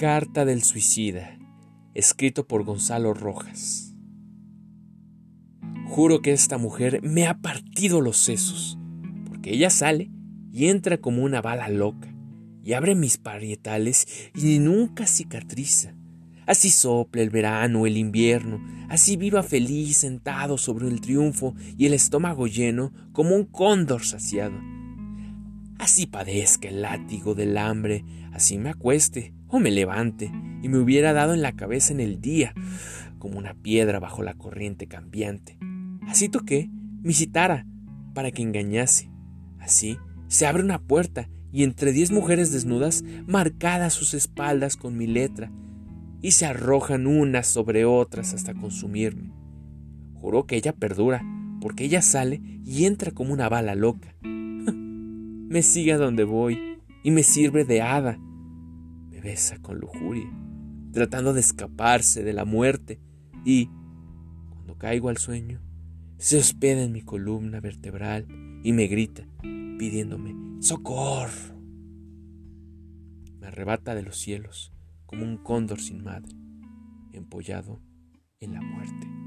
Carta del suicida, escrito por Gonzalo Rojas. Juro que esta mujer me ha partido los sesos, porque ella sale y entra como una bala loca, y abre mis parietales y nunca cicatriza. Así sople el verano, el invierno, así viva feliz sentado sobre el triunfo y el estómago lleno como un cóndor saciado. Así padezca el látigo del hambre, así me acueste o me levante y me hubiera dado en la cabeza en el día, como una piedra bajo la corriente cambiante. Así toqué mi citara para que engañase. Así se abre una puerta y entre diez mujeres desnudas, marcadas sus espaldas con mi letra, y se arrojan unas sobre otras hasta consumirme. Juró que ella perdura, porque ella sale y entra como una bala loca. Me sigue a donde voy y me sirve de hada. Me besa con lujuria, tratando de escaparse de la muerte, y, cuando caigo al sueño, se hospeda en mi columna vertebral y me grita, pidiéndome ¡Socorro! Me arrebata de los cielos como un cóndor sin madre, empollado en la muerte.